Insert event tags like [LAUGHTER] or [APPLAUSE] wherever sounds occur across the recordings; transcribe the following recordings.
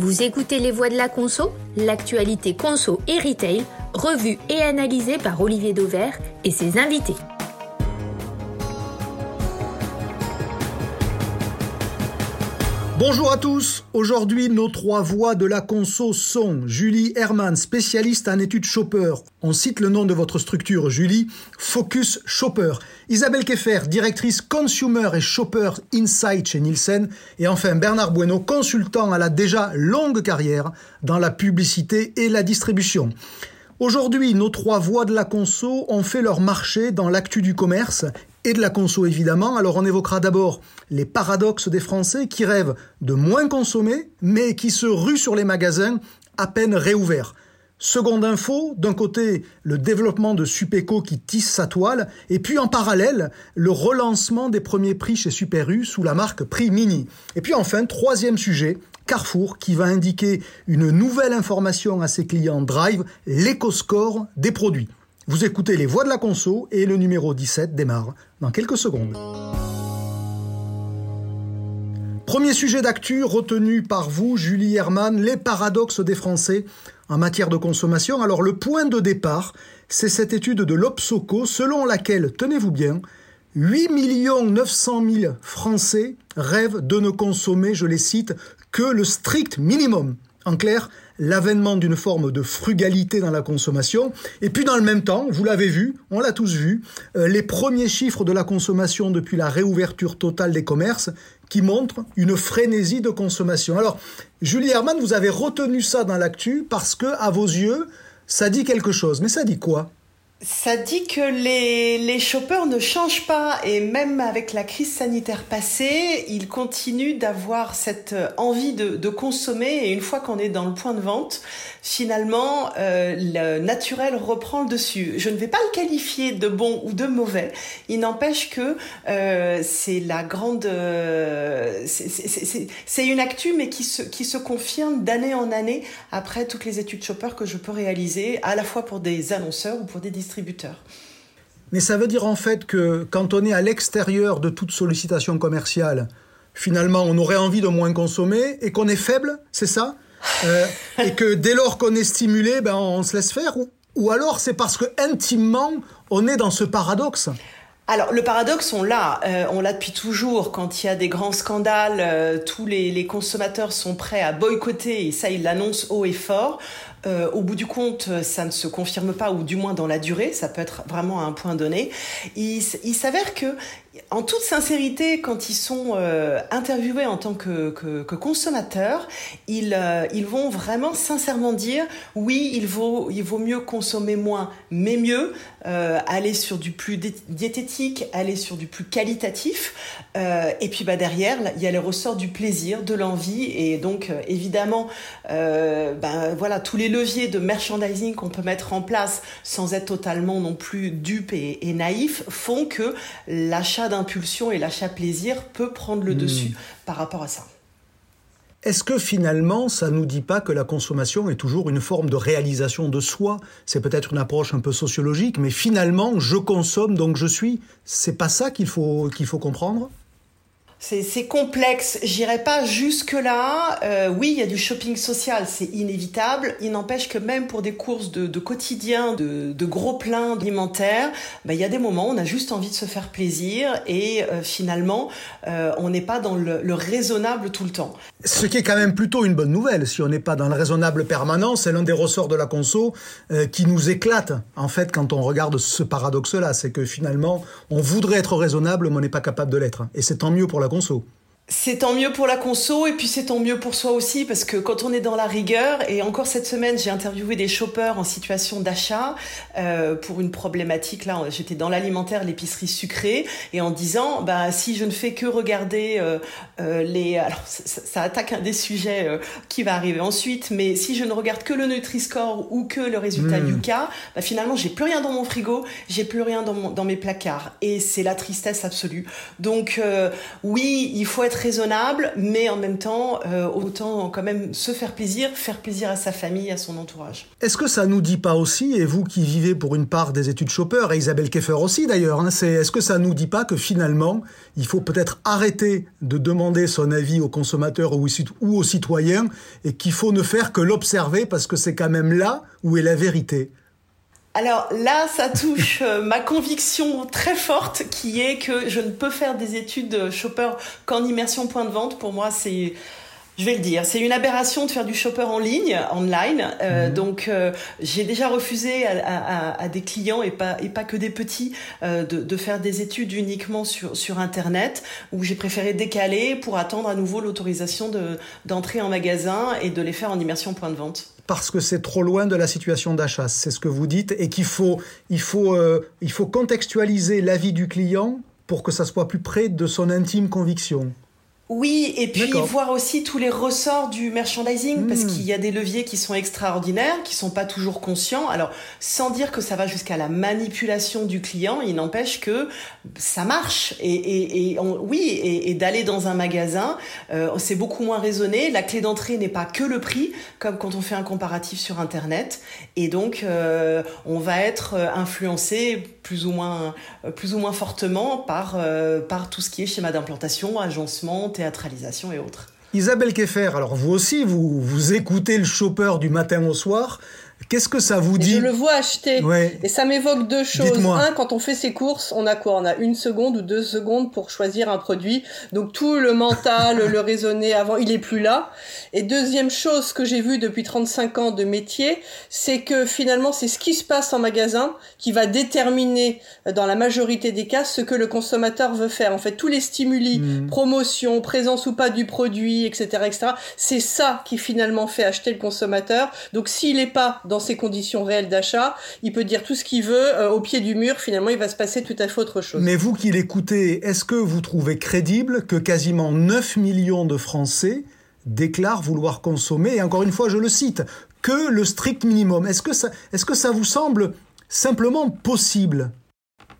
Vous écoutez Les Voix de la Conso, l'actualité conso et retail, revue et analysée par Olivier Dauvert et ses invités. Bonjour à tous. Aujourd'hui, nos trois voix de la conso sont Julie Herman, spécialiste en études Shopper. On cite le nom de votre structure, Julie, Focus Shopper. Isabelle Keffer, directrice Consumer et Shopper Insight chez Nielsen. Et enfin, Bernard Bueno, consultant à la déjà longue carrière dans la publicité et la distribution. Aujourd'hui, nos trois voix de la conso ont fait leur marché dans l'actu du commerce et de la conso évidemment. Alors on évoquera d'abord les paradoxes des Français qui rêvent de moins consommer mais qui se ruent sur les magasins à peine réouverts. Seconde info, d'un côté, le développement de Supéco qui tisse sa toile, et puis en parallèle, le relancement des premiers prix chez Super U sous la marque Prix Mini. Et puis enfin, troisième sujet, Carrefour qui va indiquer une nouvelle information à ses clients Drive, l'éco-score des produits. Vous écoutez les voix de la conso et le numéro 17 démarre dans quelques secondes. Premier sujet d'actu retenu par vous, Julie Herman, les paradoxes des Français en matière de consommation. Alors le point de départ, c'est cette étude de l'Obsoco selon laquelle, tenez-vous bien, 8 900 000 Français rêvent de ne consommer, je les cite, que le strict minimum. En clair, l'avènement d'une forme de frugalité dans la consommation. Et puis dans le même temps, vous l'avez vu, on l'a tous vu, euh, les premiers chiffres de la consommation depuis la réouverture totale des commerces qui montrent une frénésie de consommation. Alors, Julie Herman, vous avez retenu ça dans l'actu parce que, à vos yeux, ça dit quelque chose. Mais ça dit quoi? Ça dit que les, les shoppers ne changent pas et même avec la crise sanitaire passée, ils continuent d'avoir cette envie de, de, consommer et une fois qu'on est dans le point de vente, finalement, euh, le naturel reprend le dessus. Je ne vais pas le qualifier de bon ou de mauvais. Il n'empêche que euh, c'est la grande... Euh, c'est une actu mais qui se, qui se confirme d'année en année après toutes les études shoppers que je peux réaliser à la fois pour des annonceurs ou pour des distributeurs mais ça veut dire en fait que quand on est à l'extérieur de toute sollicitation commerciale, finalement on aurait envie de moins consommer et qu'on est faible, c'est ça? Euh, Et que dès lors qu'on est stimulé, ben on se laisse faire ou, alors c'est parce que intimement on est dans ce paradoxe? Alors le paradoxe, on l'a, euh, on l'a depuis toujours. Quand il y a des grands scandales, euh, tous les, les, consommateurs sont prêts à boycotter et ça, ils l'annoncent haut et fort. Euh, au bout du compte, ça ne se confirme pas, ou du moins dans la durée, ça peut être vraiment à un point donné. Il, il s'avère que, en toute sincérité, quand ils sont euh, interviewés en tant que, consommateurs, ils, euh, ils vont vraiment sincèrement dire oui, il vaut, mieux consommer moins, mais mieux, euh, aller sur du plus diététique, aller sur du plus qualitatif. et puis bah, derrière, il y a les ressorts du plaisir, de l'envie, et donc évidemment, voilà, tous les leviers de merchandising qu'on peut mettre en place sans être totalement non plus dupe et, naïf font que l'achat d'impulsion et l'achat plaisir peut prendre le hmm. dessus par rapport à ça. Est-ce que finalement, ça nous dit pas que la consommation est toujours une forme de réalisation de soi? C'est peut-être une approche un peu sociologique, mais finalement, je consomme donc je suis. C'est pas ça qu'il faut qu'il faut comprendre? C'est complexe. J'irai pas jusque là. Euh, oui, il y a du shopping social, c'est inévitable. Il n'empêche que même pour des courses de, quotidien, de, gros pleins alimentaires, bah, il y a des moments où on a juste envie de se faire plaisir et euh, finalement, euh, on n'est pas dans le, raisonnable tout le temps. Ce qui est quand même plutôt une bonne nouvelle. Si on n'est pas dans le raisonnable permanent, c'est l'un des ressorts de la conso qui nous éclate. En fait, quand on regarde ce paradoxe-là, c'est que finalement, on voudrait être raisonnable, mais on n'est pas capable de l'être. Et c'est tant mieux pour la conso. C'est tant mieux pour la conso et puis c'est tant mieux pour soi aussi parce que quand on est dans la rigueur et encore cette semaine j'ai interviewé des shoppers en situation d'achat euh, pour une problématique là j'étais dans l'alimentaire l'épicerie sucrée et en disant bah si je ne fais que regarder euh, euh, les alors ça, attaque un des sujets euh, qui va arriver ensuite mais si je ne regarde que le Nutri-Score ou que le résultat du cas bah finalement j'ai plus rien dans mon frigo j'ai plus rien dans, mon, dans mes placards. Et c'est la tristesse absolue. Donc oui il faut être raisonnable, mais en même temps, euh, autant quand même se faire plaisir, faire plaisir à sa famille, à son entourage. Est-ce que ça nous dit pas aussi, et vous qui vivez pour une part des études Chopper, et Isabelle Keffer aussi d'ailleurs, hein, c'est est-ce que ça nous dit pas que finalement, il faut peut-être arrêter de demander son avis aux consommateurs ou aux citoyens, et qu'il faut ne faire que l'observer parce que c'est quand même là où est la vérité? Alors là, ça touche euh, ma conviction très forte qui est que je ne peux faire des études shopper qu'en immersion point de vente. Pour moi, c'est je vais le dire, c'est une aberration de faire du shopper en ligne, online. Euh, mhm. Donc, euh, j'ai déjà refusé à, des clients et pas et pas que des petits de, de, faire des études uniquement sur sur internet, où j'ai préféré décaler pour attendre à nouveau l'autorisation de d'entrer en magasin et de les faire en immersion point de vente parce que c'est trop loin de la situation d'achat. C'est ce que vous dites et qu'il faut, il faut, euh, il faut contextualiser l'avis du client pour que ça soit plus près de son intime conviction. Oui, et puis voir aussi tous les ressorts du merchandising, parce hmm. qu'il y a des leviers qui sont extraordinaires, qui sont pas toujours conscients. Alors, sans dire que ça va jusqu'à la manipulation du client, il n'empêche que ça marche. Et, et, et oui, et, d'aller dans un magasin, euh, c'est beaucoup moins raisonné. La clé d'entrée n'est pas que le prix, comme quand on fait un comparatif sur Internet. Et donc, euh, on va être euh, influencé plus ou moins, plus ou moins fortement par, par tout ce qui est schéma d'implantation, agencement, théâtralisation et autres. Isabelle Keffer, alors vous aussi, vous, vous écoutez le chopper du matin au soir. Qu'est-ce que ça vous dit Je le vois acheter. Et ça m'évoque deux choses. Un, quand on fait ses courses, on a quoi? On a une seconde ou deux secondes pour choisir un produit. Donc tout le mental, [LAUGHS] le raisonner avant, il est plus là. Et deuxième chose que j'ai vu depuis 35 ans de métier, c'est que finalement, c'est ce qui se passe en magasin qui va déterminer, euh, dans la majorité des cas, ce que le consommateur veut faire. En fait, tous les stimuli, mmh. promotion, présence ou pas du produit, etc., etc., c'est ça qui finalement fait acheter le consommateur. Donc s'il n'est pas dans ses conditions réelles d'achat, il peut dire tout ce qu'il veut, euh, au pied du mur, finalement, il va se passer tout à fait autre chose. Mais vous qui l'écoutez, est-ce que vous trouvez crédible que quasiment 9 millions de Français déclarent vouloir consommer, et encore une fois, je le cite, que le strict minimum? Est-ce que ça, est-ce que ça vous semble simplement possible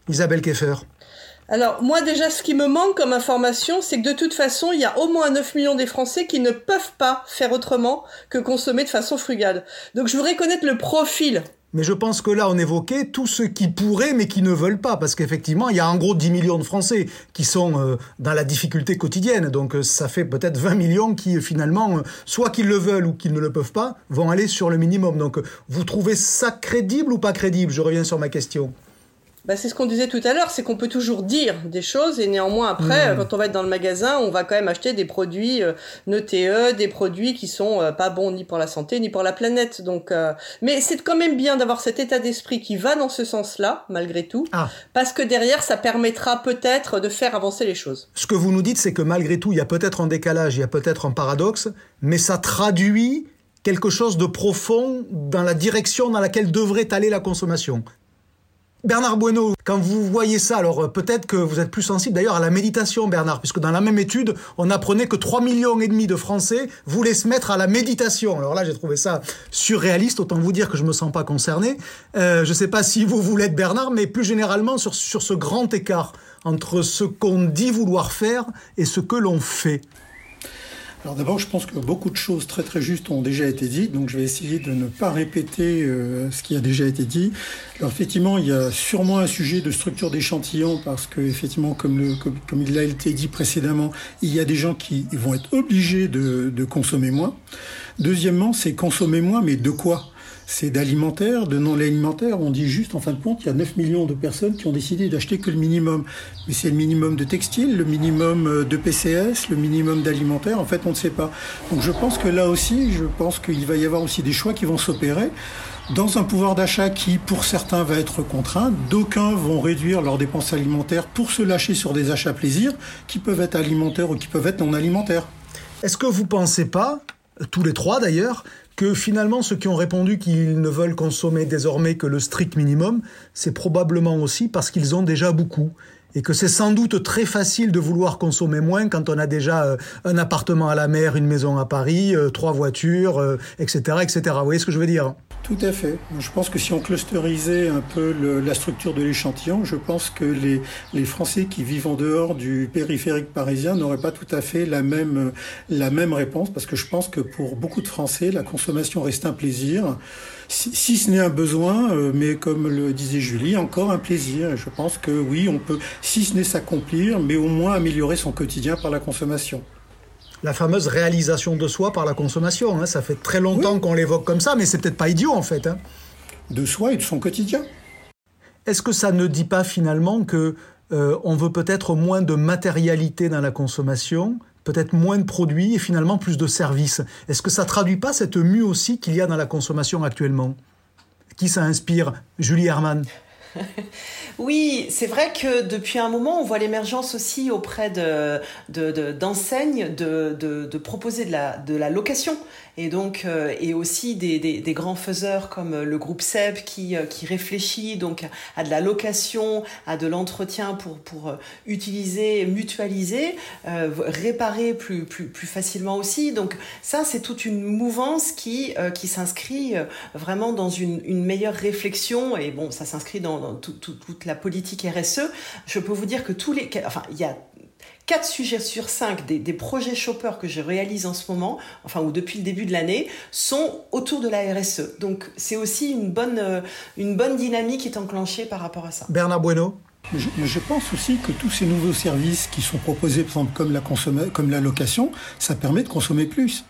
Isabelle Keffer alors moi déjà ce qui me manque comme information c'est que de toute façon il y a au moins 9 millions des Français qui ne peuvent pas faire autrement que consommer de façon frugale. Donc je voudrais connaître le profil mais je pense que là, on évoquait tous ceux qui pourraient, mais qui ne veulent pas, parce qu'effectivement, il y a en gros 10 millions de Français qui sont euh, dans la difficulté quotidienne. Donc, euh, ça fait peut-être 20 millions qui, finalement, euh, soit qu'ils le veulent ou qu'ils ne le peuvent pas, vont aller sur le minimum. Donc, vous trouvez ça crédible ou pas crédible? Je reviens sur ma question. Bah, c'est ce qu'on disait tout à l'heure, c'est qu'on peut toujours dire des choses et néanmoins après, hmm. quand on va être dans le magasin, on va quand même acheter des produits euh, NTE, des produits qui sont euh, pas bons ni pour la santé ni pour la planète. Donc, euh, mais c'est quand même bien d'avoir cet état d'esprit qui va dans ce sens-là, malgré tout, ah. parce que derrière, ça permettra peut-être de faire avancer les choses. Ce que vous nous dites, c'est que malgré tout, il y a peut-être un décalage, il y a peut-être un paradoxe, mais ça traduit quelque chose de profond dans la direction dans laquelle devrait aller la consommation. Bernard Bueno, quand vous voyez ça, alors euh, peut-être que vous êtes plus sensible d'ailleurs à la méditation, Bernard, puisque dans la même étude, on apprenait que 3 millions et demi de Français voulaient se mettre à la méditation. Alors là, j'ai trouvé ça surréaliste, autant vous dire que je me sens pas concerné. Euh, je sais pas si vous voulez être Bernard, mais plus généralement sur, sur ce grand écart entre ce qu'on dit vouloir faire et ce que l'on fait. Alors d'abord, je pense que beaucoup de choses très très justes ont déjà été dites, donc je vais essayer de ne pas répéter euh, ce qui a déjà été dit. Alors effectivement, il y a sûrement un sujet de structure d'échantillon parce que effectivement, comme, il a été dit précédemment, il y a des gens qui vont être obligés de, de consommer moins. Deuxièmement, c'est consommer moins, mais de quoi? C'est d'alimentaire, de non alimentaire. On dit juste, en fin de compte, il y a 9 millions de personnes qui ont décidé d'acheter que le minimum. Mais c'est le minimum de textile, le minimum euh, de PCS, le minimum d'alimentaire. En fait, on ne sait pas. Donc je pense que là aussi, je pense qu'il va y avoir aussi des choix qui vont s'opérer dans un pouvoir d'achat qui, pour certains, va être contraint. D'aucuns vont réduire leurs dépenses alimentaires pour se lâcher sur des achats plaisir qui peuvent être alimentaires ou qui peuvent être non alimentaires. Est-ce que vous pensez pas, tous les trois d'ailleurs, que finalement ceux qui ont répondu qu'ils ne veulent consommer désormais que le strict minimum, c'est probablement aussi parce qu'ils ont déjà beaucoup et que c'est sans doute très facile de vouloir consommer moins quand on a déjà euh, un appartement à la mer, une maison à Paris, euh, trois voitures, etc., euh, etc. Vous voyez ce que je veux dire? Tout à fait. Je pense que si on clusterisait un peu la structure de l'échantillon, je pense que les, les Français qui vivent en dehors du périphérique parisien n'auraient pas tout à fait la même, la même réponse, parce que je pense que pour beaucoup de Français, la consommation reste un plaisir, si, ce n'est un besoin, euh, mais comme le disait Julie, encore un plaisir. je pense que oui, on peut, si ce n'est s'accomplir, mais au moins améliorer son quotidien par la consommation la fameuse réalisation de soi par la consommation. Hein. Ça fait très longtemps qu'on l'évoque comme ça, mais c'est peut-être pas idiot en fait. Hein. De soi et de son quotidien. Est-ce que ça ne dit pas finalement que euh, on veut peut-être moins de matérialité dans la consommation, peut-être moins de produits et finalement plus de services? Est-ce que ça traduit pas cette mue aussi qu'il y a dans la consommation actuellement? Qui ça inspire? Julie Herman [LAUGHS] oui, c'est vrai que depuis un moment, on voit l'émergence aussi auprès d'enseignes de, proposer de la location et donc euh, et aussi des, des, grands faiseurs comme le groupe SEB qui, euh, qui réfléchit donc à de la location, à de l'entretien pour, pour euh, utiliser, mutualiser, réparer plus, plus, plus facilement aussi. Donc ça, c'est toute une mouvance qui, qui s'inscrit vraiment dans une, une meilleure réflexion et bon, ça s'inscrit dans, dans toute la politique RSE. Je peux vous dire que tous les... Enfin, il y a 4 sujets sur 5 des, projets Shopper que je réalise en ce moment, enfin ou depuis le début de l'année, sont autour de la RSE. Donc c'est aussi une bonne, euh, une bonne dynamique qui est enclenchée par rapport à ça. Bernard Bueno je, je, pense aussi que tous ces nouveaux services qui sont proposés, par exemple comme la, comme la location, ça permet de consommer plus.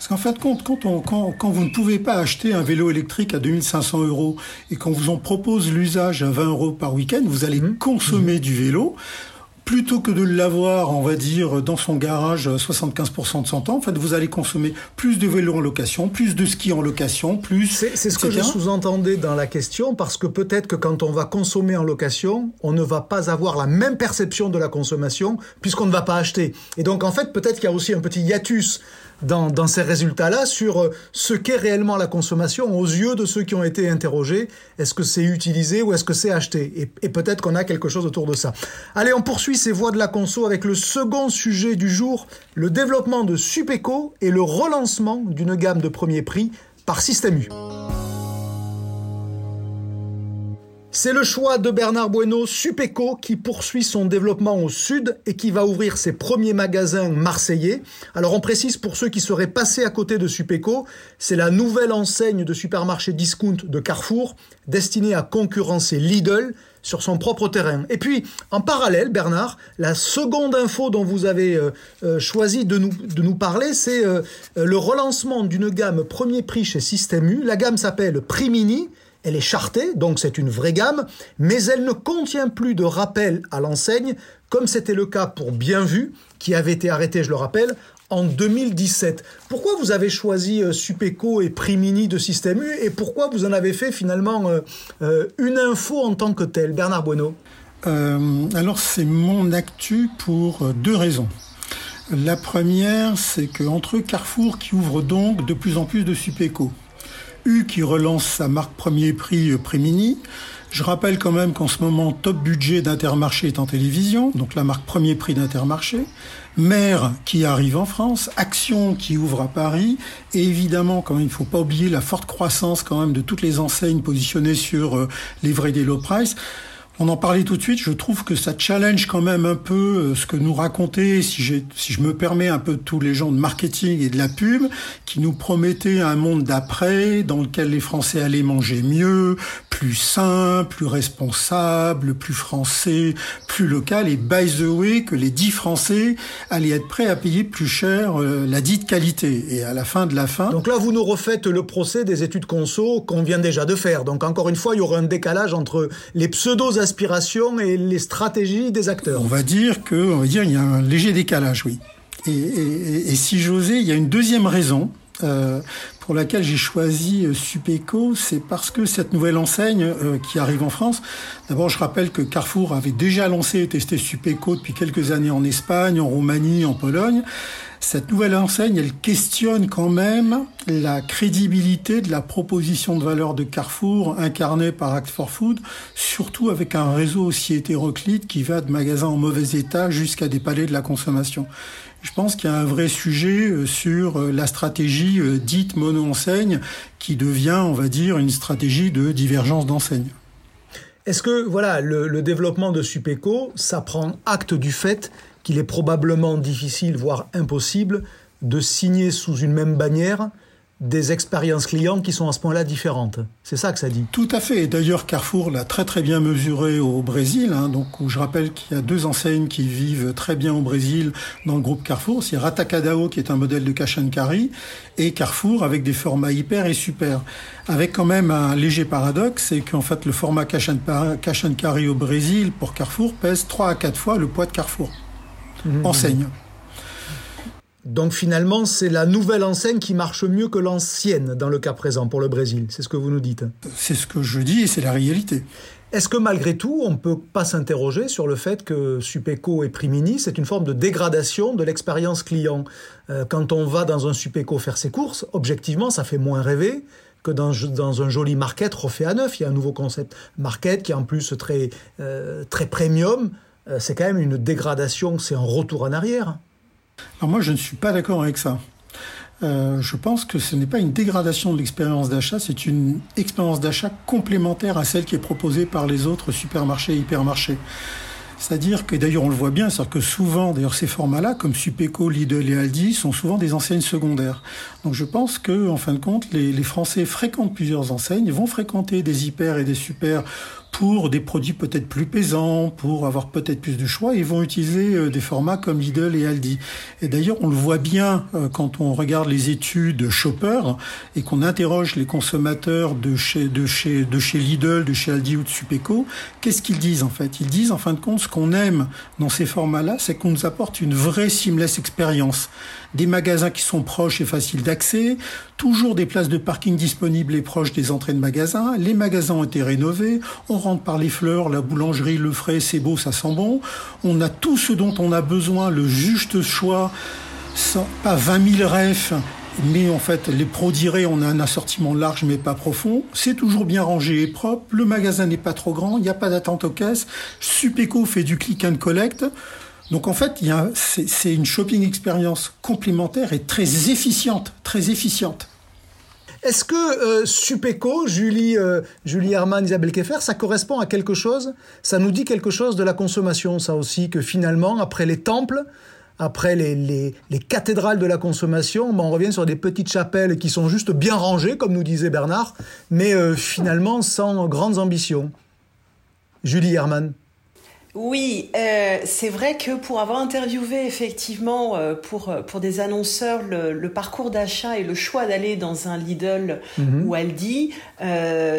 Parce qu'en fin de compte, quand, on, quand, quand, vous ne pouvez pas acheter un vélo électrique à 2500 euros et qu'on vous en propose l'usage à 20 euros par week-end, vous allez mmh. consommer mmh. du vélo plutôt que de l'avoir, on va dire, dans son garage 75% de son temps, en fait, vous allez consommer plus de vélos en location, plus de ski en location, plus. C'est ce que je sous-entendais dans la question, parce que peut-être que quand on va consommer en location, on ne va pas avoir la même perception de la consommation, puisqu'on ne va pas acheter. Et donc, en fait, peut-être qu'il y a aussi un petit hiatus dans, ces résultats-là sur euh, ce qu'est réellement la consommation aux yeux de ceux qui ont été interrogés. Est-ce que c'est utilisé ou est-ce que c'est acheté? Et, peut-être qu'on a quelque chose autour de ça. Allez, on poursuit ces voies de la conso avec le second sujet du jour, le développement de Supeco et le relancement d'une gamme de premier prix par Système U. C'est le choix de Bernard Bueno, Supeco, qui poursuit son développement au sud et qui va ouvrir ses premiers magasins marseillais. Alors on précise pour ceux qui seraient passés à côté de Supeco, c'est la nouvelle enseigne de supermarché discount de Carrefour, destinée à concurrencer Lidl sur son propre terrain. Et puis, en parallèle, Bernard, la seconde info dont vous avez euh, euh, choisi de nous, de nous parler, c'est euh, le relancement d'une gamme premier prix chez Système U. La gamme s'appelle Primini elle est chartée, donc c'est une vraie gamme, mais elle ne contient plus de rappel à l'enseigne, comme c'était le cas pour Bienvu, qui avait été arrêté, je le rappelle, en 2017. Pourquoi vous avez choisi euh, Supeco et Primini de Système U et pourquoi vous en avez fait finalement euh, euh, une info en tant que telle? Bernard Bueno Alors c'est mon actu pour deux raisons. La première, c'est qu'entre Carrefour qui ouvre donc de plus en plus de Supeco, U qui relance sa marque premier prix euh, Prémini. Je rappelle quand même qu'en ce moment, top budget d'Intermarché est en télévision, donc la marque premier prix d'Intermarché. Mère qui arrive en France, Action qui ouvre à Paris, et évidemment, quand même, il ne faut pas oublier la forte croissance quand même de toutes les enseignes positionnées sur euh, les vrais des low price. On en parlait tout de suite, je trouve que ça challenge quand même un peu euh, ce que nous racontaient, si, si je me permets un peu tous les gens de marketing et de la pub, qui nous promettaient un monde d'après, dans lequel les Français allaient manger mieux, plus sain, plus responsable, plus français, plus local, et by the way, que les dix Français allaient être prêts à payer plus cher euh, la dite qualité. Et à la fin de la fin... Donc là, vous nous refaites le procès des études conso qu'on vient déjà de faire. Donc encore une fois, il y aura un décalage entre les et les stratégies des acteurs. On va dire que, on va dire, il y a un léger décalage, oui. Et, si j'osais, il y a une deuxième raison. Euh, pour laquelle j'ai choisi euh, Supeco, c'est parce que cette nouvelle enseigne euh, qui arrive en France, d'abord je rappelle que Carrefour avait déjà lancé et testé Supeco depuis quelques années en Espagne, en Roumanie, en Pologne. Cette nouvelle enseigne, elle questionne quand même la crédibilité de la proposition de valeur de Carrefour incarnée par Act for Food, surtout avec un réseau aussi hétéroclite qui va de magasins en mauvais état jusqu'à des palais de la consommation. Je pense qu'il y a un vrai sujet euh, sur euh, la stratégie euh, dite mono mono-enseigne qui devient, on va dire, une stratégie de divergence d'enseigne. Est-ce que voilà le, développement de Supeco, ça prend acte du fait qu'il est probablement difficile, voire impossible, de signer sous une même bannière des expériences clients qui sont à ce point-là différentes. C'est ça que ça dit. Tout à fait. D'ailleurs, Carrefour l'a très très bien mesuré au Brésil. Hein, donc, je rappelle qu'il y a deux enseignes qui vivent très bien au Brésil dans le groupe Carrefour. C'est Ratacadao qui est un modèle de cash et Carrefour avec des formats hyper et super. Avec quand même un léger paradoxe, c'est qu'en fait le format cash au Brésil pour Carrefour pèse 3 à 4 fois le poids de Carrefour. Mmh. Enseigne. Donc finalement, c'est la nouvelle enseigne qui marche mieux que l'ancienne dans le cas présent pour le Brésil. C'est ce que vous nous dites. C'est ce que je dis et c'est la réalité. Est-ce que malgré tout, on ne peut pas s'interroger sur le fait que Supeco et Primini, c'est une forme de dégradation de l'expérience client? Euh, Quand on va dans un Supeco faire ses courses, objectivement, ça fait moins rêver que dans, un joli market refait à neuf. Il y a un nouveau concept market qui est en plus très, euh, très premium. Euh, c'est quand même une dégradation, c'est un retour en arrière. Alors moi, je ne suis pas d'accord avec ça. Euh, je pense que ce n'est pas une dégradation de l'expérience d'achat, c'est une expérience d'achat complémentaire à celle qui est proposée par les autres supermarchés et hypermarchés. C'est-à-dire que d'ailleurs on le voit bien, c'est-à-dire que souvent, d'ailleurs ces formats-là, comme Supeco, Lidl et Aldi, sont souvent des enseignes secondaires. Donc je pense que, en fin de compte, les, les Français fréquentent plusieurs enseignes, vont fréquenter des hyper et des super pour des produits peut-être plus pesants, pour avoir peut-être plus de choix, ils vont utiliser euh, des formats comme Lidl et Aldi. Et d'ailleurs, on le voit bien euh, quand on regarde les études Shopper et qu'on interroge les consommateurs de chez, de chez, de chez Lidl, de chez Aldi ou de Supeco. Qu'est-ce qu'ils disent en fait? Ils disent en fin de compte ce qu'on aime dans ces formats-là, c'est qu'on nous apporte une vraie seamless expérience des magasins qui sont proches et faciles d'accès, toujours des places de parking disponibles et proches des entrées de magasins, les magasins ont été rénovés, rentre par les fleurs, la boulangerie, le frais, c'est beau, ça sent bon, on a tout ce dont on a besoin, le juste choix, sans, pas 20 000 refs, mais en fait, les dirés, on a un assortiment large mais pas profond. C'est toujours bien rangé et propre. Le magasin n'est pas trop grand. Il n'y a pas d'attente aux caisses. Supeco fait du click and collect. Donc en fait, c'est une shopping expérience complémentaire et très efficiente, très efficiente. Est-ce que euh, Supeco, Julie, euh, Julie Herman, Isabelle Keffer, ça correspond à quelque chose? Ça nous dit quelque chose de la consommation, ça aussi, que finalement, après les temples, après les, cathédrales de la consommation, ben, on revient sur des petites chapelles qui sont juste bien rangées, comme nous disait Bernard, mais euh, finalement sans grandes ambitions. Julie Herman. Oui, euh, c'est vrai que pour avoir interviewé effectivement euh, pour, euh, pour des annonceurs le, parcours d'achat et le choix d'aller dans un Lidl mhm. ou Aldi,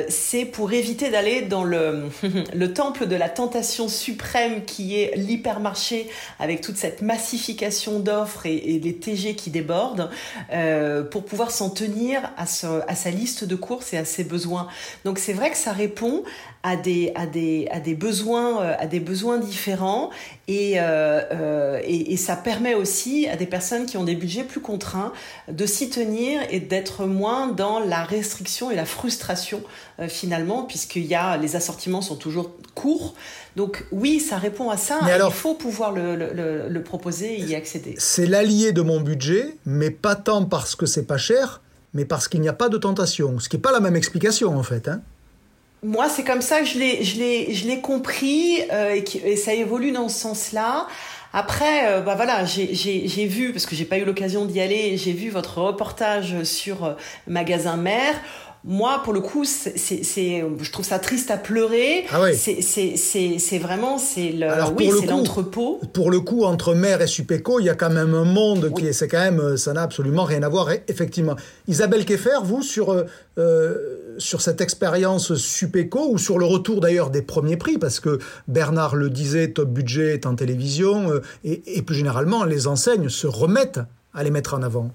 c'est pour éviter d'aller dans le, [LAUGHS] le temple de la tentation suprême qui est l'hypermarché avec toute cette massification d'offres et, et, les TG qui débordent pour pouvoir s'en tenir à, à sa liste de courses et à ses besoins. Donc c'est vrai que ça répond à des, à des, à des besoins, à des besoins différents et, euh, euh, et, et, ça permet aussi à des personnes qui ont des budgets plus contraints de s'y tenir et d'être moins dans la restriction et la frustration euh, finalement, puisqu'il y a les assortiments sont toujours courts. Donc oui, ça répond à ça. Mais alors, il faut pouvoir le, le, le proposer et y accéder. C'est l'allié de mon budget, mais pas tant parce que c'est pas cher, mais parce qu'il n'y a pas de tentation. Ce qui n'est pas la même explication en fait. Hein moi, c'est comme ça que je l'ai, je l'ai, je l'ai compris euh, et, et, ça évolue dans ce sens-là. Après, euh, bah voilà, j'ai, j'ai, j'ai vu parce que j'ai pas eu l'occasion d'y aller, j'ai vu votre reportage sur euh, magasin mère moi, pour le coup, c'est, c'est, je trouve ça triste à pleurer. Ah oui. C'est, c'est, c'est, c'est vraiment, c'est le, oui, c'est l'entrepôt. Pour le coup, entre Mère et Supeco, il y a quand même un monde qui est, c'est quand même, ça n'a absolument rien à voir, effectivement. Isabelle Keffer, vous, sur, euh, sur cette expérience Supeco, ou sur le retour d'ailleurs des premiers prix, parce que Bernard le disait, Top Budget est en télévision, euh, et, et plus généralement, les enseignes se remettent à les mettre en avant.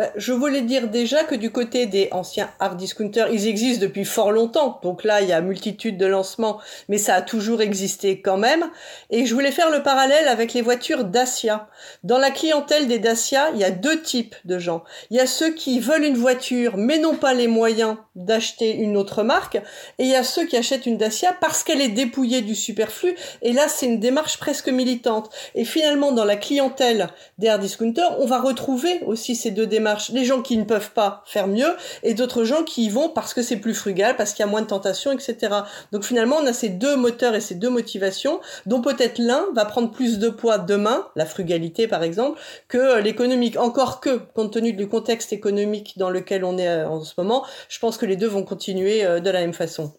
Bah, je voulais dire déjà que du côté des anciens hard discounters, ils existent depuis fort longtemps. Donc là, il y a multitude de lancements, mais ça a toujours existé quand même. Et je voulais faire le parallèle avec les voitures Dacia. Dans la clientèle des Dacia, il y a deux types de gens. Il y a ceux qui veulent une voiture, mais n'ont pas les moyens d'acheter une autre marque. Et il y a ceux qui achètent une Dacia parce qu'elle est dépouillée du superflu. Et là, c'est une démarche presque militante. Et finalement, dans la clientèle des hard discounters, on va retrouver aussi ces deux démarches les gens qui ne peuvent pas faire mieux, et d'autres gens qui y vont parce que c'est plus frugal, parce qu'il y a moins de tentations, etc. Donc finalement, on a ces deux moteurs et ces deux motivations, dont peut-être l'un va prendre plus de poids demain, la frugalité par exemple, que l'économique. Encore que, compte tenu du contexte économique dans lequel on est euh, en ce moment, je pense que les deux vont continuer euh, de la même façon.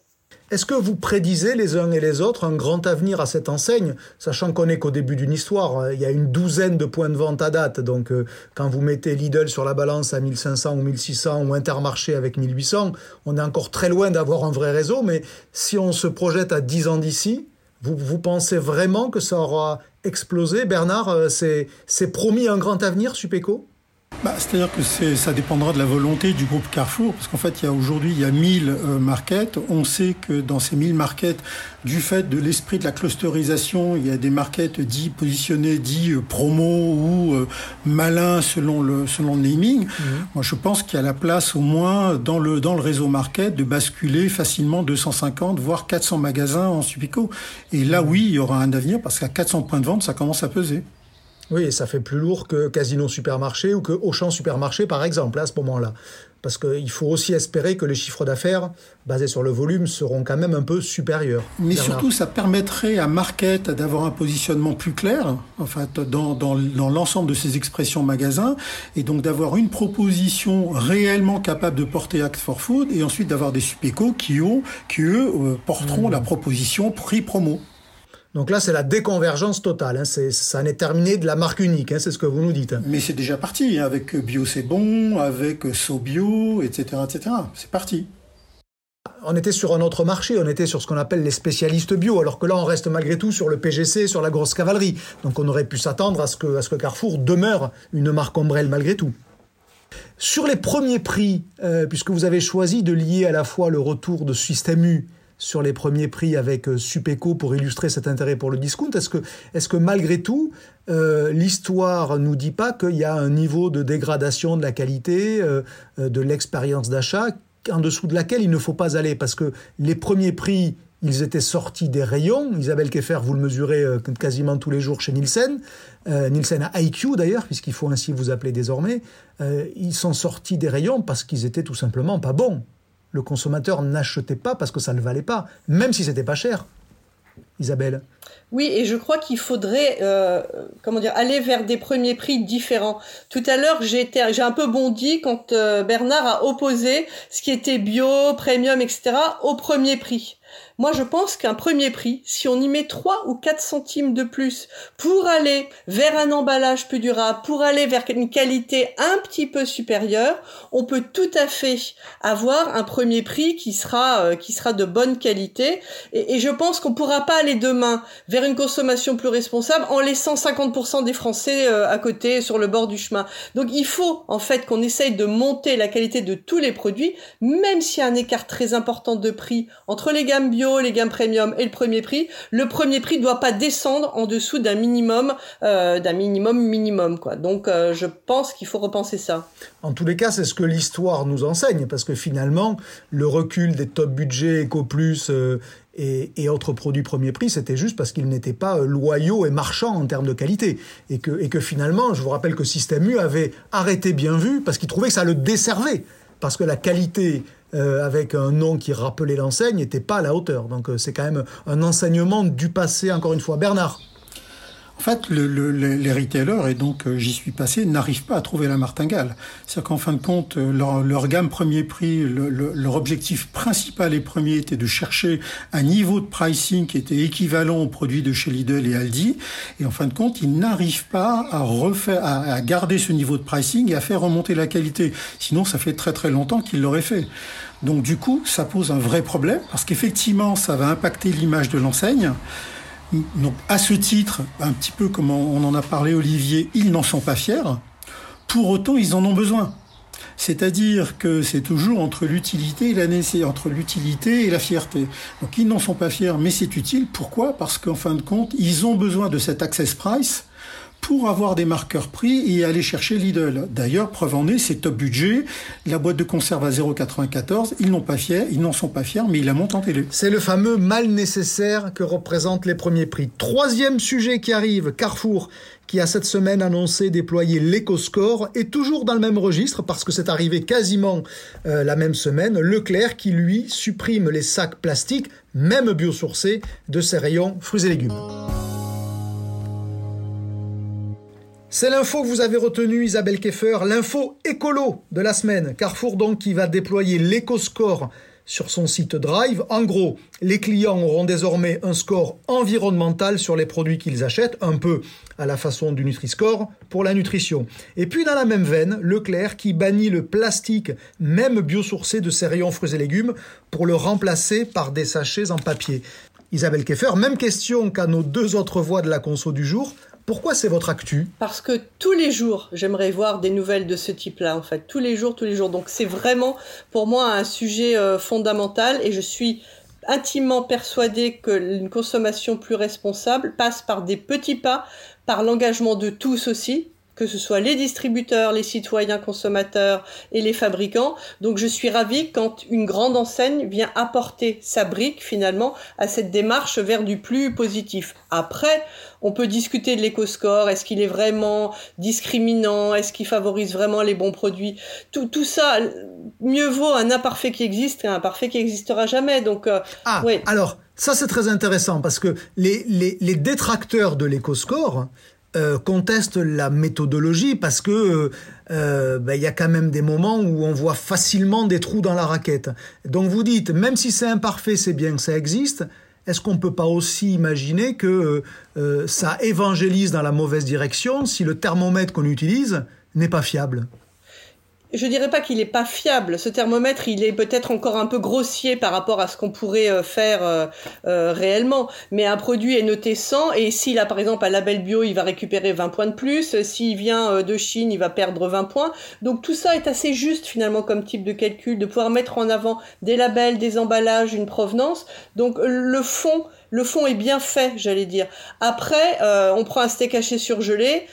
Est-ce que vous prédisez les uns et les autres un grand avenir à cette enseigne, sachant qu'on est qu'au début d'une histoire euh, Il y a une douzaine de points de vente à date, donc euh, quand vous mettez Lidl sur la balance à 1500 ou 1600 ou Intermarché avec 1800, on est encore très loin d'avoir un vrai réseau, mais si on se projette à 10 ans d'ici, vous, vous pensez vraiment que ça aura explosé? Bernard, euh, c'est promis un grand avenir, Supéco? Bah, C'est-à-dire que ça dépendra de la volonté du groupe Carrefour, parce qu'en fait, il y a aujourd'hui, il y a 1000 euh, markets. On sait que dans ces 1000 markets, du fait de l'esprit de la clusterisation, il y a des markets dits positionnés, dits euh, promo ou euh, malins selon le, selon le naming. Mhm. Moi, je pense qu'il y a la place au moins dans le, dans le réseau market de basculer facilement 250, voire 400 magasins en Supico. Et là, oui, il y aura un avenir, parce qu'à 400 points de vente, ça commence à peser. Oui, ça fait plus lourd que Casino Supermarché ou que Auchan Supermarché, par exemple, à ce moment-là. Parce qu'il faut aussi espérer que les chiffres d'affaires, basés sur le volume, seront quand même un peu supérieurs. Mais surtout, ça permettrait à Market d'avoir un positionnement plus clair, en fait, dans, dans, dans l'ensemble de ses expressions magasins, et donc d'avoir une proposition réellement capable de porter Act for Food, et ensuite d'avoir des supécos qui, ont, qui eux, euh, porteront mmh. la proposition prix promo. Donc là, c'est la déconvergence totale. Hein. ça n'est terminé de la marque unique, hein, c'est ce que vous nous dites. Mais c'est déjà parti, hein, avec Bio c'est bon, avec SoBio, etc., etc. C'est parti. On était sur un autre marché, on était sur ce qu'on appelle les spécialistes bio, alors que là, on reste malgré tout sur le PGC, sur la grosse cavalerie. Donc on aurait pu s'attendre à, ce que, à ce que Carrefour demeure une marque ombrelle malgré tout. Sur les premiers prix, euh, puisque vous avez choisi de lier à la fois le retour de Système U sur les premiers prix avec euh, Supeco pour illustrer cet intérêt pour le discount. Est-ce que, est que malgré tout, euh, l'histoire nous dit pas qu'il y a un niveau de dégradation de la qualité, euh, de l'expérience d'achat, en dessous de laquelle il ne faut pas aller? Parce que les premiers prix, ils étaient sortis des rayons. Isabelle Keffer, vous le mesurez quasiment tous les jours chez Nielsen. Nielsen a IQ d'ailleurs, puisqu'il faut ainsi vous appeler désormais. ils sont sortis des rayons parce qu'ils étaient tout simplement pas bons le consommateur n'achetait pas parce que ça ne valait pas, même si c'était pas cher. Isabelle Oui, et je crois qu'il faudrait, euh, comment dire, aller vers des premiers prix différents. Tout à l'heure, j'ai un peu bondi quand euh, Bernard a opposé ce qui était bio, premium, etc. au premier prix. Moi, je pense qu'un premier prix, si on y met 3 ou 4 centimes de plus pour aller vers un emballage plus durable, pour aller vers une qualité un petit peu supérieure, on peut tout à fait avoir un premier prix qui sera, euh, qui sera de bonne qualité. Et, je pense qu'on pourra pas aller demain vers une consommation plus responsable en laissant 50% des Français euh, à côté sur le bord du chemin. Donc il faut en fait qu'on essaye de monter la qualité de tous les produits, même s'il y a un écart très important de prix entre les gammes bio les gammes premium et le premier prix, le premier prix doit pas descendre en dessous d'un minimum, euh, d'un minimum quoi. Donc euh, je pense qu'il faut repenser ça. En tous les cas, c'est ce que l'histoire nous enseigne parce que finalement, le recul des top budgets EcoPlus euh, et, et, autres produits premier prix, c'était juste parce qu'ils n'étaient pas loyaux et marchands en termes de qualité. Et que, et que finalement, je vous rappelle que Système U avait arrêté bien vu parce qu'il trouvait que ça le desservait. Parce que la qualité euh, avec un nom qui rappelait l'enseigne n'était pas à la hauteur. Donc euh, c'est quand même un enseignement du passé, encore une fois. Bernard en fait, le, les retailers, et donc euh, j'y suis passé, n'arrivent pas à trouver la martingale. C'est-à-dire qu'en fin de compte, leur, leur gamme premier prix, leur objectif principal et premier était de chercher un niveau de pricing qui était équivalent aux produits de chez Lidl et Aldi. Et en fin de compte, ils n'arrivent pas à refaire, à, à garder ce niveau de pricing et à faire remonter la qualité. Sinon, ça fait très très longtemps qu'ils l'auraient fait. Donc du coup, ça pose un vrai problème parce qu'effectivement, ça va impacter l'image de l'enseigne. Donc à ce titre, un petit peu comme on en a parlé Olivier, ils n'en sont pas fiers. Pour autant, ils en ont besoin. C'est-à-dire que c'est toujours entre l'utilité et la nécessité, entre l'utilité et la fierté. Donc ils n'en sont pas fiers, mais c'est utile. Pourquoi? Parce qu'en fin de compte, ils ont besoin de cet access price pour avoir des marqueurs prix et aller chercher Lidl. D'ailleurs, preuve en est, c'est top budget. La boîte de conserve à 0,94, ils n'ont pas ils n'en sont pas fiers, mais ils la montent en télé. C'est le fameux mal nécessaire que représentent les premiers prix. Troisième sujet qui arrive, Carrefour, qui a cette semaine annoncé déployer l'EcoScore, et toujours dans le même registre, parce que c'est arrivé quasiment euh, la même semaine, Leclerc qui, lui, supprime les sacs plastiques, même biosourcés, de ses rayons fruits et légumes. C'est l'info que vous avez retenue, Isabelle Keffer, l'info écolo de la semaine. Carrefour donc qui va déployer l'éco-score sur son site Drive. En gros, les clients auront désormais un score environnemental sur les produits qu'ils achètent, un peu à la façon du Nutri-Score pour la nutrition. Et puis dans la même veine, Leclerc qui bannit le plastique, même biosourcé de ses rayons fruits et légumes, pour le remplacer par des sachets en papier. Isabelle Keffer, même question qu'à nos deux autres voix de la conso du jour. Pourquoi c'est votre actu? Parce que tous les jours, j'aimerais voir des nouvelles de ce type-là, en fait. Tous les jours, tous les jours. Donc c'est vraiment, pour moi, un sujet euh, fondamental et je suis intimement persuadée que une consommation plus responsable passe par des petits pas, par l'engagement de tous aussi, que ce soit les distributeurs, les citoyens consommateurs et les fabricants. Donc je suis ravie quand une grande enseigne vient apporter sa brique finalement à cette démarche vers du plus positif. Après, on peut discuter de l'éco-score, est-ce qu'il est vraiment discriminant, est-ce qu'il favorise vraiment les bons produits? Tout, tout ça, mieux vaut un imparfait qui existe qu'un parfait qui n'existera jamais. Donc, euh, ah, alors, ça c'est très intéressant parce que les, les, les détracteurs de l'éco-score, euh, conteste la méthodologie parce que euh, euh, ben, il y a quand même des moments où on voit facilement des trous dans la raquette. Donc vous dites, même si c'est imparfait, c'est bien que ça existe. Est-ce qu'on ne peut pas aussi imaginer que ça évangélise dans la mauvaise direction si le thermomètre qu'on utilise n'est pas fiable? Je dirais pas qu'il est pas fiable. Ce thermomètre, il est peut-être encore un peu grossier par rapport à ce qu'on pourrait euh, faire euh, euh, réellement. Mais un produit est noté 100 et s'il a par exemple un label bio, il va récupérer 20 points de plus. S'il vient de Chine, il va perdre 20 points. Donc tout ça est assez juste finalement comme type de calcul, de pouvoir mettre en avant des labels, des emballages, une provenance. Donc le fond, le fond est bien fait, j'allais dire. Après, on prend un steak haché surgelé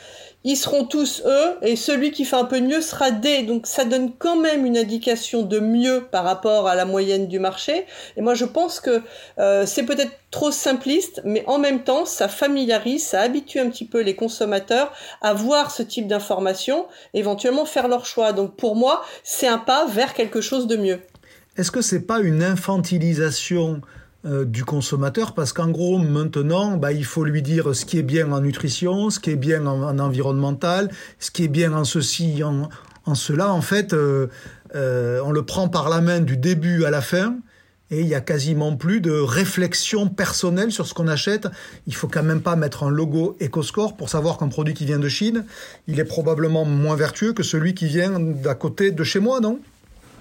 ils seront tous eux, et celui qui fait un peu mieux sera D. Donc ça donne quand même une indication de mieux par rapport à la moyenne du marché. Et moi je pense que euh, c'est peut-être trop simpliste, mais en même temps ça familiarise, ça habitue un petit peu les consommateurs à voir ce type d'informations, éventuellement faire leur choix. Donc pour moi c'est un pas vers quelque chose de mieux. Est-ce que c'est pas une infantilisation euh, du consommateur parce qu'en gros maintenant bah, il faut lui dire ce qui est bien en nutrition, ce qui est bien en, environnemental, ce qui est bien en ceci, en, cela en fait euh, euh, on le prend par la main du début à la fin et il y a quasiment plus de réflexion personnelle sur ce qu'on achète. Il faut quand même pas mettre un logo EcoScore pour savoir qu'un produit qui vient de Chine, il est probablement moins vertueux que celui qui vient d'à côté de chez moi, non?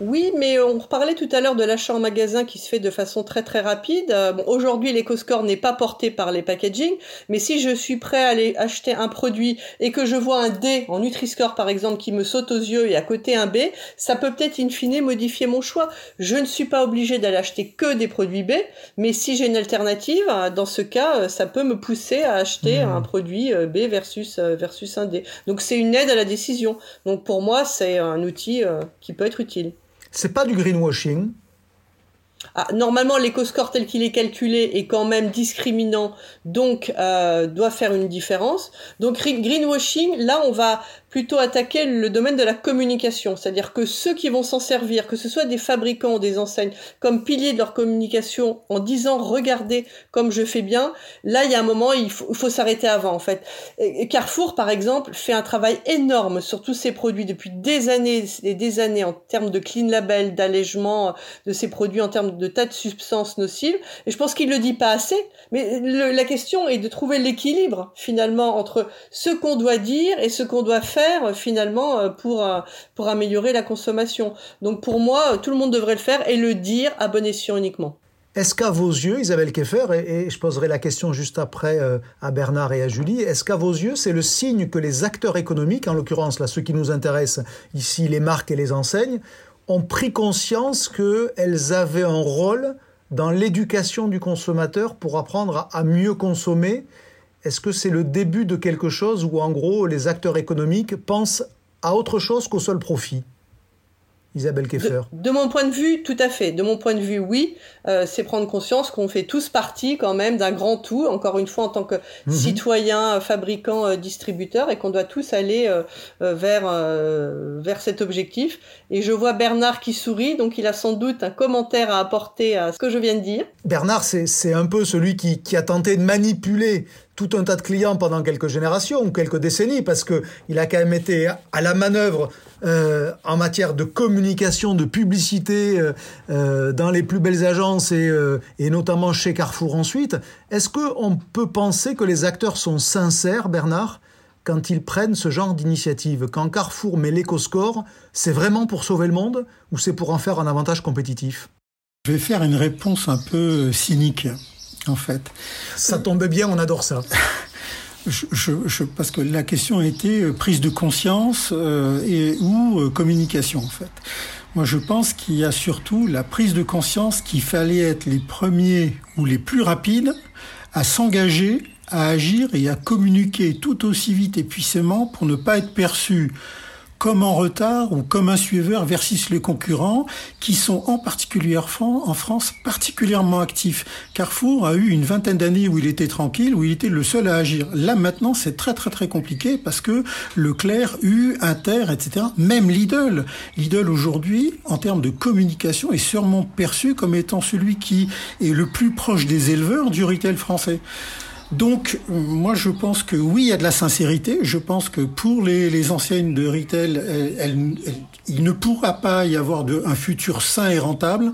Oui, mais on parlait tout à l'heure de l'achat en magasin qui se fait de façon très très rapide. Euh, bon, Aujourd'hui, l'éco-score n'est pas porté par les packaging, mais si je suis prêt à aller acheter un produit et que je vois un D en Nutri-Score par exemple qui me saute aux yeux et à côté un B, ça peut peut-être in fine modifier mon choix. Je ne suis pas obligé d'aller acheter que des produits B, mais si j'ai une alternative, dans ce cas, euh, ça peut me pousser à acheter mmh. un produit euh, B versus versus un D. Donc c'est une aide à la décision. Donc pour moi, c'est un outil qui peut être utile. C'est pas du greenwashing. Ah, normalement, l'éco-score tel qu'il est calculé est quand même discriminant, donc euh, doit faire une différence. Donc greenwashing, là, on va plutôt attaquer le domaine de la communication, c'est-à-dire que ceux qui vont s'en servir, que ce soit des fabricants ou des enseignes, comme pilier de leur communication, en disant regardez comme je fais bien, là il y a un moment il faut, s'arrêter avant en fait. Carrefour par exemple fait un travail énorme sur tous ces produits depuis des années et des années en termes de clean label, d'allègement de ces produits en termes de tas de substances nocives, et je pense qu'il le dit pas assez. Mais la question est de trouver l'équilibre finalement entre ce qu'on doit dire et ce qu'on doit faire euh, finalement euh, pour euh, pour améliorer la consommation. Donc pour moi, tout le monde devrait le faire et le dire à bon escient uniquement. Est-ce qu'à vos yeux, Isabelle Keffer, et, je poserai la question juste après à Bernard et à Julie, est-ce qu'à vos yeux, c'est le signe que les acteurs économiques, en l'occurrence là ceux qui nous intéressent ici, les marques et les enseignes, ont pris conscience qu'elles avaient un rôle dans l'éducation du consommateur pour apprendre à mieux consommer Est-ce que c'est le début de quelque chose où en gros les acteurs économiques pensent à autre chose qu'au seul profit? Isabelle Keffer de, mon point de vue, tout à fait. De mon point de vue, oui, euh, c'est prendre conscience qu'on fait tous partie quand même d'un grand tout, encore une fois en tant que mhm. citoyen, fabricant, euh, distributeur, et qu'on doit tous aller euh, vers, vers cet objectif. Et je vois Bernard qui sourit, donc il a sans doute un commentaire à apporter à ce que je viens de dire. Bernard, c'est un peu celui qui, qui a tenté de manipuler tout un tas de clients pendant quelques générations quelques décennies, parce que il a quand même été à la manœuvre euh, en matière de communication, de publicité euh, euh, dans les plus belles agences et, et notamment chez Carrefour ensuite. Est-ce qu'on peut penser que les acteurs sont sincères, Bernard, quand ils prennent ce genre d'initiative? Quand Carrefour met l'éco-score, c'est vraiment pour sauver le monde ou c'est pour en faire un avantage compétitif? Je vais faire une réponse un peu cynique en fait. Ça tombe bien, on adore ça. [LAUGHS] Je, parce que la question était euh, prise de conscience euh, et ou euh, communication en fait. Moi, je pense qu'il y a surtout la prise de conscience qu'il fallait être les premiers ou les plus rapides à s'engager, à agir et à communiquer tout aussi vite et puissamment pour ne pas être perçu comme en retard ou comme un suiveur versus les concurrents qui sont en particulier en France particulièrement actifs. Carrefour a eu une vingtaine d'années où il était tranquille, où il était le seul à agir. Là maintenant c'est très très très compliqué parce que Leclerc, U, Inter, etc. Même Lidl. Lidl aujourd'hui en termes de communication est sûrement perçu comme étant celui qui est le plus proche des éleveurs du retail français. Donc, moi, je pense que oui, il y a de la sincérité. Je pense que pour les, les enseignes de retail, il ne pourra pas y avoir de, un futur sain et rentable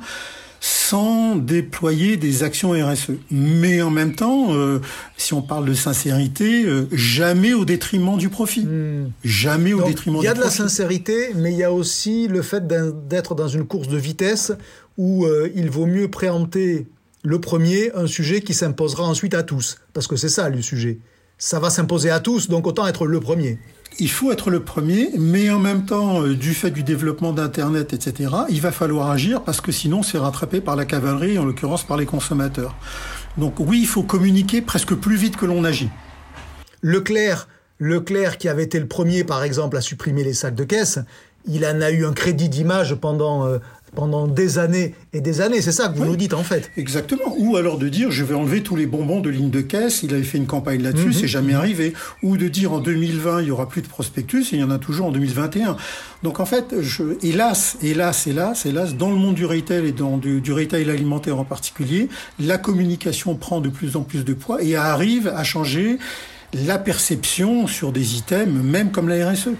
sans déployer des actions RSE. Mais en même temps, euh, si on parle de sincérité, euh, jamais au détriment du profit. Hmm. Jamais au détriment du profit. Il y a de la sincérité, mais il y a aussi le fait d'être dans une course de vitesse où euh, il vaut mieux préempter le premier, un sujet qui s'imposera ensuite à tous. Parce que c'est ça le sujet. Ça va s'imposer à tous, donc autant être le premier. Il faut être le premier, mais en même temps, euh, du fait du développement d'Internet, etc., il va falloir agir parce que sinon c'est rattrapé par la cavalerie, en l'occurrence par les consommateurs. Donc oui, il faut communiquer presque plus vite que l'on agit. Leclerc, Leclerc qui avait été le premier, par exemple, à supprimer les sacs de caisse, il en a eu un crédit d'image pendant euh, pendant des années et des années. C'est ça que vous nous dites en fait. Exactement. Ou alors de dire je vais enlever tous les bonbons de ligne de caisse. Il avait fait une campagne là-dessus, mhm. c'est jamais arrivé. Ou de dire en 2020 il y aura plus de prospectus et il y en a toujours en 2021. Donc en fait, je, hélas, hélas, hélas, hélas, dans le monde du retail et dans du, du retail alimentaire en particulier, la communication prend de plus en plus de poids et arrive à changer la perception sur des items, même comme la RSE.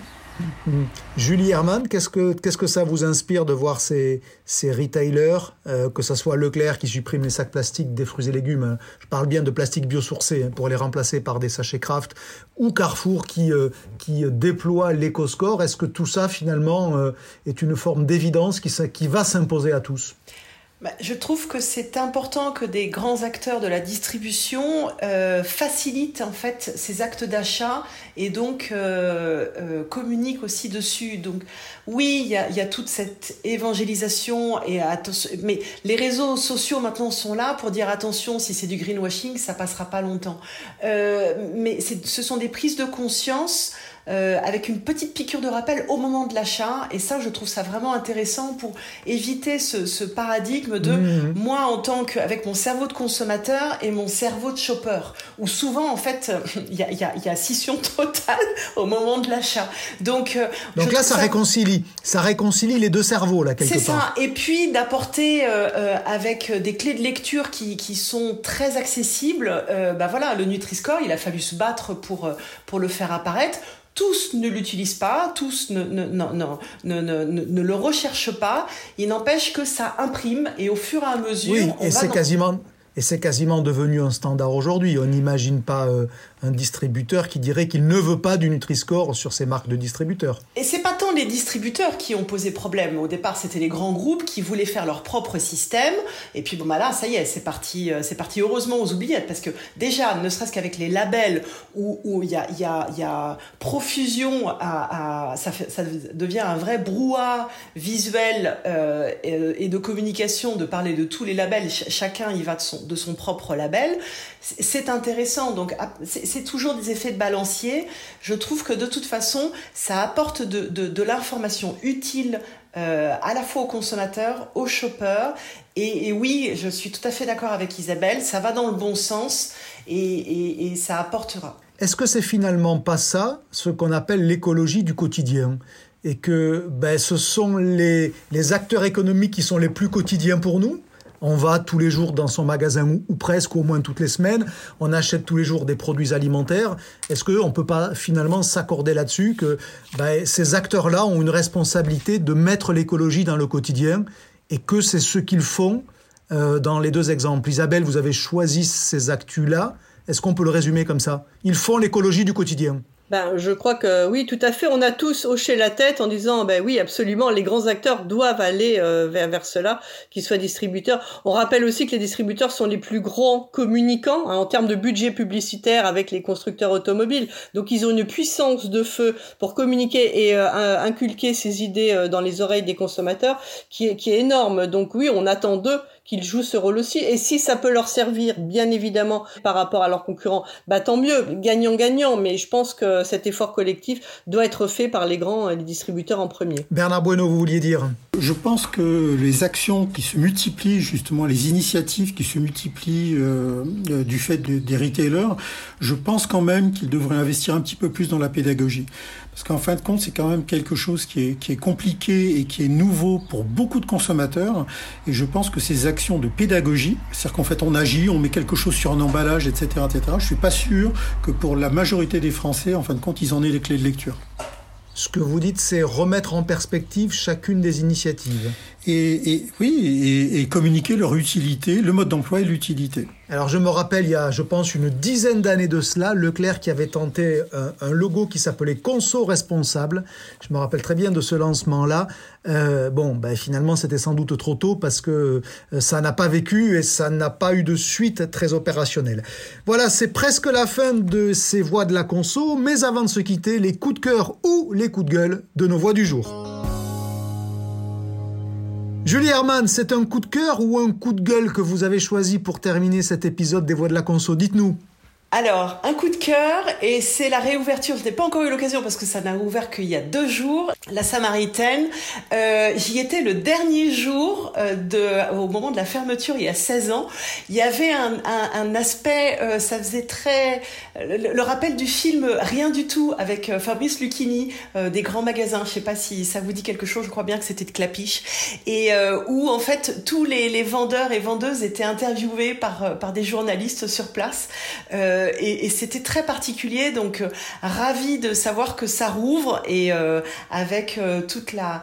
Julie Herman, qu'est-ce que, que ça vous inspire de voir ces, ces retailers, euh, que ce soit Leclerc qui supprime les sacs plastiques des fruits et légumes, hein. je parle bien de plastique biosourcé hein, pour les remplacer par des sachets craft, ou Carrefour qui, euh, qui déploie l'éco-score, est-ce que tout ça finalement euh, est une forme d'évidence qui, qui va s'imposer à tous? Je trouve que c'est important que des grands acteurs de la distribution euh, facilitent en fait ces actes d'achat et donc euh, euh, communiquent aussi dessus. Donc oui, il y a, toute cette évangélisation et mais les réseaux sociaux maintenant sont là pour dire attention si c'est du greenwashing, ça passera pas longtemps. Mais ce sont des prises de conscience euh, avec une petite piqûre de rappel au moment de l'achat. Et ça, je trouve ça vraiment intéressant pour éviter ce, ce paradigme de mmh. moi en tant que avec mon cerveau de consommateur et mon cerveau de shopper, où souvent en fait [LAUGHS] il y a, y, a, y a, scission totale [LAUGHS] au moment de l'achat. Donc, euh, donc là, ça, réconcilie, ça réconcilie les deux cerveaux là quelque part. C'est ça. Et puis d'apporter euh, euh, avec des clés de lecture qui, qui sont très accessibles. Bah voilà, le Nutri-Score, il a fallu se battre pour pour le faire apparaître tous ne l'utilisent pas, tous ne, ne, ne, ne, le recherchent pas. Il n'empêche que ça imprime et au fur et à mesure. Oui, et c'est quasiment, et c'est quasiment devenu un standard aujourd'hui. On n'imagine pas euh, un distributeur qui dirait qu'il ne veut pas du Nutri-Score sur ses marques de distributeurs. Et c'est pas tant les distributeurs qui ont posé problème. Au départ, c'était les grands groupes qui voulaient faire leur propre système. Et puis bon, bah là, ça y est, c'est parti, euh, c'est parti heureusement aux oubliettes parce que déjà, ne serait-ce qu'avec les labels où il y a, profusion ça, devient un vrai brouhaha visuel euh, et, de communication de parler de tous les labels. chacun y va de son propre label. C'est intéressant. Donc, c'est c'est toujours des effets de balancier. Je trouve que de toute façon, ça apporte de, l'information utile euh, à la fois aux consommateurs, aux shoppers. Et, oui, je suis tout à fait d'accord avec Isabelle, ça va dans le bon sens et, ça apportera. Est-ce que c'est finalement pas ça, ce qu'on appelle l'écologie du quotidien? Et que ben, ce sont les acteurs économiques qui sont les plus quotidiens pour nous? On va tous les jours dans son magasin ou, presque, ou au moins toutes les semaines. On achète tous les jours des produits alimentaires. Est-ce qu'on ne peut pas finalement s'accorder là-dessus que ben, ces acteurs-là ont une responsabilité de mettre l'écologie dans le quotidien et que c'est ce qu'ils font euh, dans les deux exemples? Isabelle, vous avez choisi ces actus-là. Est-ce qu'on peut le résumer comme ça? Ils font l'écologie du quotidien. Ben, je crois que oui, tout à fait. On a tous hoché la tête en disant, ben oui, absolument, les grands acteurs doivent aller euh, vers, vers cela, qu'ils soient distributeurs. On rappelle aussi que les distributeurs sont les plus grands communicants hein, en termes de budget publicitaire avec les constructeurs automobiles. Donc ils ont une puissance de feu pour communiquer et euh, inculquer ces idées euh, dans les oreilles des consommateurs qui est, qui est énorme. Donc oui, on attend d'eux qu'ils jouent ce rôle aussi. Et si ça peut leur servir, bien évidemment, par rapport à leurs concurrents, bah tant mieux, gagnant-gagnant. Mais je pense que cet effort collectif doit être fait par les grands les distributeurs en premier. Bernard Bueno, vous vouliez dire? Je pense que les actions qui se multiplient, justement, les initiatives qui se multiplient euh, euh, du fait des retailers, je pense quand même qu'ils devraient investir un petit peu plus dans la pédagogie. Parce qu'en fin de compte, c'est quand même quelque chose qui est, qui est compliqué et qui est nouveau pour beaucoup de consommateurs. Et je pense que ces actions de pédagogie, c'est-à-dire qu'en fait on agit, on met quelque chose sur un emballage, etc., etc., je suis pas sûr que pour la majorité des Français, en fin de compte, ils en aient les clés de lecture. Ce que vous dites, c'est remettre en perspective chacune des initiatives. Et, oui, et, communiquer leur utilité, le mode d'emploi et l'utilité. Alors je me rappelle, il y a, je pense, une dizaine d'années de cela, Leclerc qui avait tenté un, logo qui s'appelait Conso Responsable. Je me rappelle très bien de ce lancement-là. Euh, bon, ben, finalement, c'était sans doute trop tôt parce que euh, ça n'a pas vécu et ça n'a pas eu de suite très opérationnelle. Voilà, c'est presque la fin de ces voix de la conso, mais avant de se quitter, les coups de cœur ou les coups de gueule de nos voix du jour. Julie Herman, c'est un coup de cœur ou un coup de gueule que vous avez choisi pour terminer cet épisode des Voix de la Conso? Dites-nous. Alors, un coup de cœur, et c'est la réouverture. Je n'ai pas encore eu l'occasion parce que ça n'a ouvert qu'il y a deux jours. La Samaritaine, euh, j'y étais le dernier jour euh, au moment de la fermeture, il y a 16 ans. Il y avait un, aspect, euh, ça faisait très le, rappel du film Rien du tout avec Fabrice Lucchini, des grands magasins. Je sais pas si ça vous dit quelque chose. Je crois bien que c'était de Clapiche, et où en fait tous les, vendeurs et vendeuses étaient interviewés par des journalistes sur place. Et, c'était très particulier, donc euh, ravi de savoir que ça rouvre et euh, avec toute la,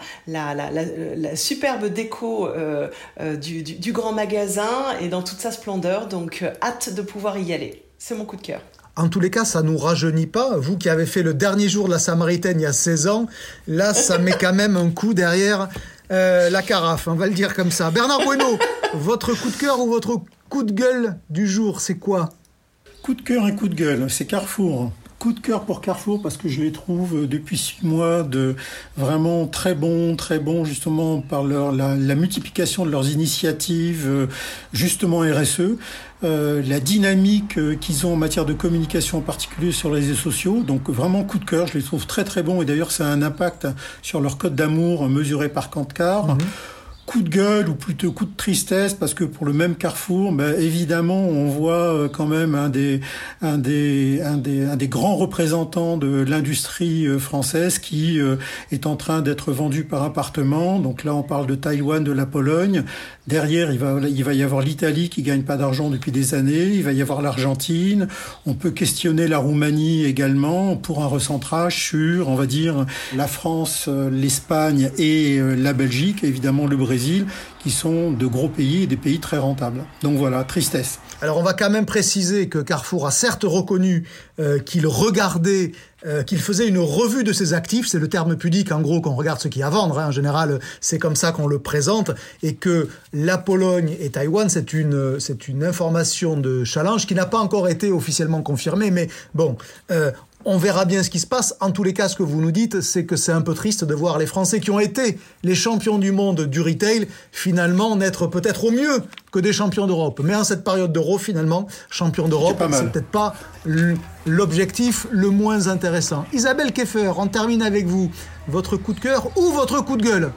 superbe déco du, du, grand magasin et dans toute sa splendeur, donc hâte de pouvoir y aller. C'est mon coup de cœur. En tous les cas, ça nous rajeunit pas. Vous qui avez fait le dernier jour de la Samaritaine il y a 16 ans, là, ça met quand même un coup derrière la carafe, on va le dire comme ça. Bernard Bueno, [LAUGHS] votre coup de cœur ou votre coup de gueule du jour, c'est quoi? Coup de cœur et coup de gueule, c'est Carrefour. Coup de cœur pour Carrefour parce que je les trouve euh, depuis six mois de vraiment très bons, très bons justement par leur, la, multiplication de leurs initiatives, euh, justement RSE, euh, la dynamique qu'ils ont en matière de communication en particulier sur les réseaux sociaux. Donc vraiment coup de cœur, je les trouve très très bons et d'ailleurs ça a un impact sur leur code d'amour mesuré par Kantcar. Mhm coup de gueule ou plutôt coup de tristesse parce que pour le même Carrefour, ben, évidemment, on voit euh, quand même un des, un des, un des, un des grands représentants de l'industrie euh, française qui euh, est en train d'être vendu par appartement. Donc là, on parle de Taïwan, de la Pologne. Derrière, il va, il va y avoir l'Italie qui gagne pas d'argent depuis des années. Il va y avoir l'Argentine. On peut questionner la Roumanie également pour un recentrage sur, on va dire, la France, l'Espagne et la Belgique, évidemment le Brésil qui sont de gros pays et des pays très rentables. Donc voilà, tristesse. Alors on va quand même préciser que Carrefour a certes reconnu euh, qu'il regardait, euh, qu'il faisait une revue de ses actifs, c'est le terme pudique en gros qu'on regarde ce qu'il y a à vendre, hein. en général c'est comme ça qu'on le présente, et que la Pologne et Taïwan c'est une, c'est une information de challenge qui n'a pas encore été officiellement confirmée, mais bon, euh, on verra bien ce qui se passe. En tous les cas, ce que vous nous dites, c'est que c'est un peu triste de voir les Français qui ont été les champions du monde du retail finalement n'être peut-être au mieux que des champions d'Europe. Mais en cette période d'Euro, finalement, champion d'Europe, c'est peut-être pas l'objectif le moins intéressant. Isabelle Keffer, on termine avec vous. Votre coup de cœur ou votre coup de gueule?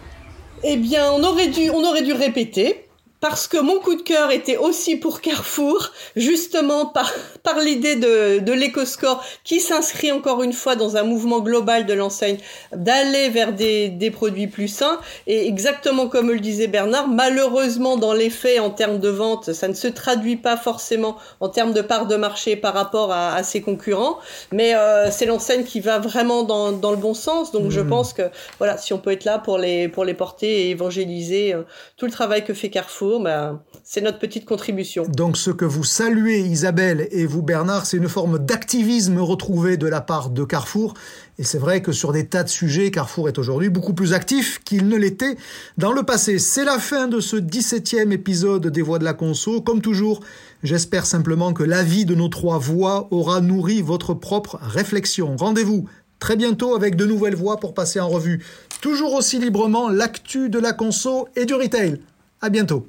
Eh bien, on aurait dû, on aurait dû répéter parce que mon coup de cœur était aussi pour Carrefour, justement par, par l'idée de, de l'éco-score qui s'inscrit encore une fois dans un mouvement global de l'enseigne d'aller vers des, des produits plus sains. Et exactement comme le disait Bernard, malheureusement dans les faits en termes de vente, ça ne se traduit pas forcément en termes de part de marché par rapport à, à ses concurrents, mais euh, c'est l'enseigne qui va vraiment dans, dans le bon sens. Donc je mmh. pense que voilà, si on peut être là pour les, pour les porter et évangéliser euh, tout le travail que fait Carrefour, ben, c'est notre petite contribution. Donc ce que vous saluez, Isabelle, et Bernard, c'est une forme d'activisme retrouvé de la part de Carrefour. Et c'est vrai que sur des tas de sujets, Carrefour est aujourd'hui beaucoup plus actif qu'il ne l'était dans le passé. C'est la fin de ce 17e épisode des Voix de la Conso. Comme toujours, j'espère simplement que l'avis de nos trois voix aura nourri votre propre réflexion. Rendez-vous très bientôt avec de nouvelles voix pour passer en revue toujours aussi librement l'actu de la conso et du retail. À bientôt.